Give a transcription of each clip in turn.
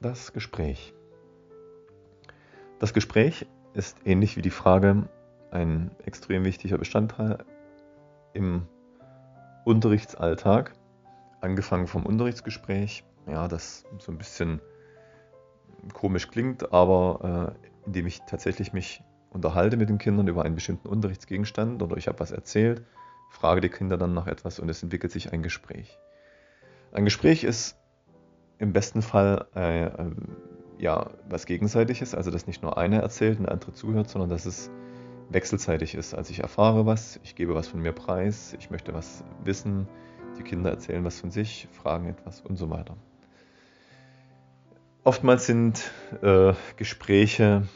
Das Gespräch. Das Gespräch ist ähnlich wie die Frage ein extrem wichtiger Bestandteil im Unterrichtsalltag. Angefangen vom Unterrichtsgespräch, ja, das so ein bisschen komisch klingt, aber äh, indem ich tatsächlich mich unterhalte mit den Kindern über einen bestimmten Unterrichtsgegenstand oder ich habe was erzählt, frage die Kinder dann nach etwas und es entwickelt sich ein Gespräch. Ein Gespräch ist im besten Fall äh, äh, ja, was Gegenseitiges, also dass nicht nur einer erzählt und der andere zuhört, sondern dass es wechselseitig ist. Also ich erfahre was, ich gebe was von mir preis, ich möchte was wissen, die Kinder erzählen was von sich, fragen etwas und so weiter. Oftmals sind äh, Gespräche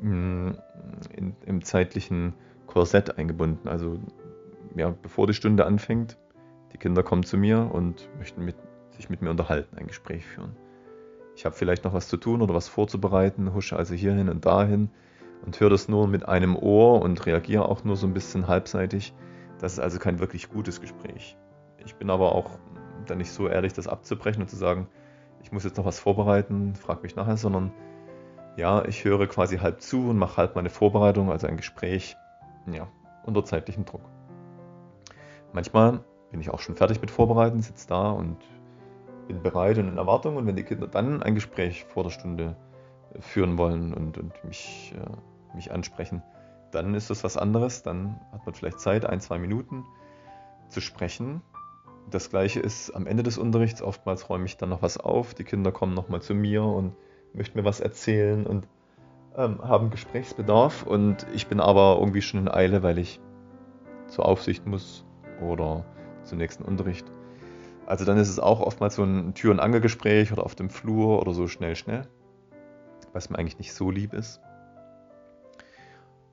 mh, hm, in, im zeitlichen Korsett eingebunden. Also ja, bevor die Stunde anfängt, die Kinder kommen zu mir und möchten mit sich mit mir unterhalten, ein Gespräch führen. Ich habe vielleicht noch was zu tun oder was vorzubereiten, husche also hierhin und dahin und höre das nur mit einem Ohr und reagiere auch nur so ein bisschen halbseitig. Das ist also kein wirklich gutes Gespräch. Ich bin aber auch dann nicht so ehrlich, das abzubrechen und zu sagen, ich muss jetzt noch was vorbereiten, frag mich nachher, sondern ja, ich höre quasi halb zu und mache halb meine Vorbereitung, also ein Gespräch, ja, unter zeitlichem Druck. Manchmal bin ich auch schon fertig mit Vorbereiten, sitze da und bin bereit und in Erwartung. Und wenn die Kinder dann ein Gespräch vor der Stunde führen wollen und, und mich, äh, mich ansprechen, dann ist das was anderes. Dann hat man vielleicht Zeit, ein, zwei Minuten zu sprechen. Das gleiche ist am Ende des Unterrichts. Oftmals räume ich dann noch was auf. Die Kinder kommen nochmal zu mir und möchten mir was erzählen und ähm, haben Gesprächsbedarf. Und ich bin aber irgendwie schon in Eile, weil ich zur Aufsicht muss oder zum nächsten Unterricht. Also dann ist es auch oftmals so ein Tür- und Angelgespräch oder auf dem Flur oder so schnell, schnell, was mir eigentlich nicht so lieb ist.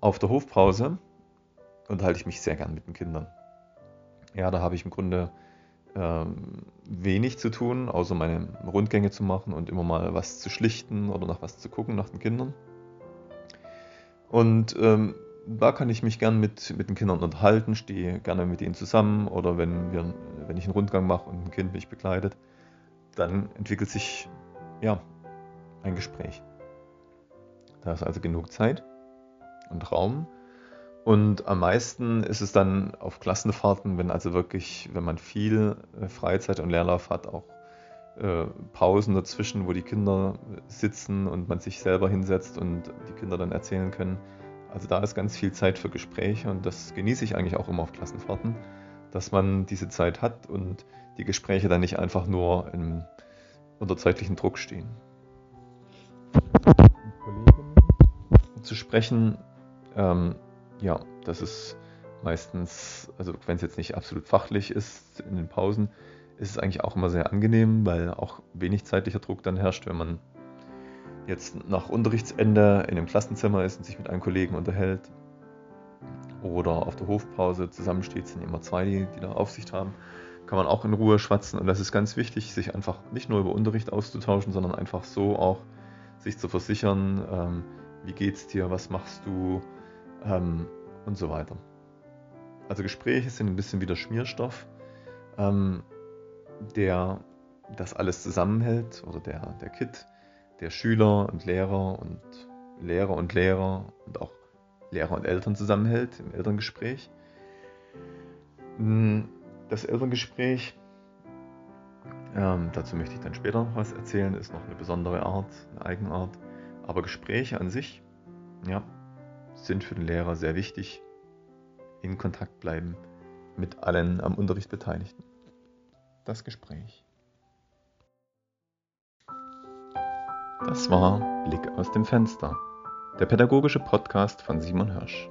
Auf der Hofpause unterhalte ich mich sehr gern mit den Kindern. Ja, da habe ich im Grunde ähm, wenig zu tun, außer meine Rundgänge zu machen und immer mal was zu schlichten oder nach was zu gucken nach den Kindern. Und ähm, da kann ich mich gern mit, mit den Kindern unterhalten, stehe gerne mit ihnen zusammen oder wenn, wir, wenn ich einen Rundgang mache und ein Kind mich begleitet, dann entwickelt sich ja, ein Gespräch. Da ist also genug Zeit und Raum. Und am meisten ist es dann auf Klassenfahrten, wenn also wirklich, wenn man viel äh, Freizeit und Leerlauf hat, auch äh, Pausen dazwischen, wo die Kinder sitzen und man sich selber hinsetzt und die Kinder dann erzählen können, also da ist ganz viel Zeit für Gespräche und das genieße ich eigentlich auch immer auf Klassenfahrten, dass man diese Zeit hat und die Gespräche dann nicht einfach nur im, unter zeitlichen Druck stehen. Zu sprechen, ähm, ja, das ist meistens, also wenn es jetzt nicht absolut fachlich ist in den Pausen, ist es eigentlich auch immer sehr angenehm, weil auch wenig zeitlicher Druck dann herrscht, wenn man jetzt nach Unterrichtsende in einem Klassenzimmer ist und sich mit einem Kollegen unterhält oder auf der Hofpause zusammensteht, sind immer zwei, die, die da Aufsicht haben, kann man auch in Ruhe schwatzen. Und das ist ganz wichtig, sich einfach nicht nur über Unterricht auszutauschen, sondern einfach so auch sich zu versichern, ähm, wie geht's dir, was machst du ähm, und so weiter. Also Gespräche sind ein bisschen wie der Schmierstoff, ähm, der das alles zusammenhält oder der, der Kit, der Schüler und Lehrer und Lehrer und Lehrer Lehrer und Eltern zusammenhält im Elterngespräch. Hm, das Elterngespräch, ähm, dazu möchte ich dann später noch was erzählen, ist noch eine besondere Art, eine Eigenart. Aber Gespräche an sich, ja, sind für den Lehrer sehr wichtig. In Kontakt bleiben mit allen am Unterricht Beteiligten. Das Gespräch. Das war Blick aus dem Fenster, der pädagogische Podcast von Simon Hirsch.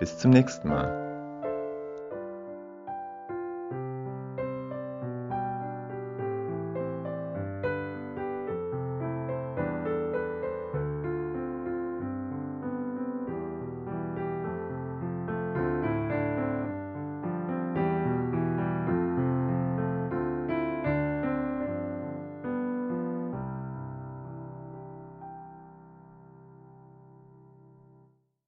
Bis zum nächsten Mal.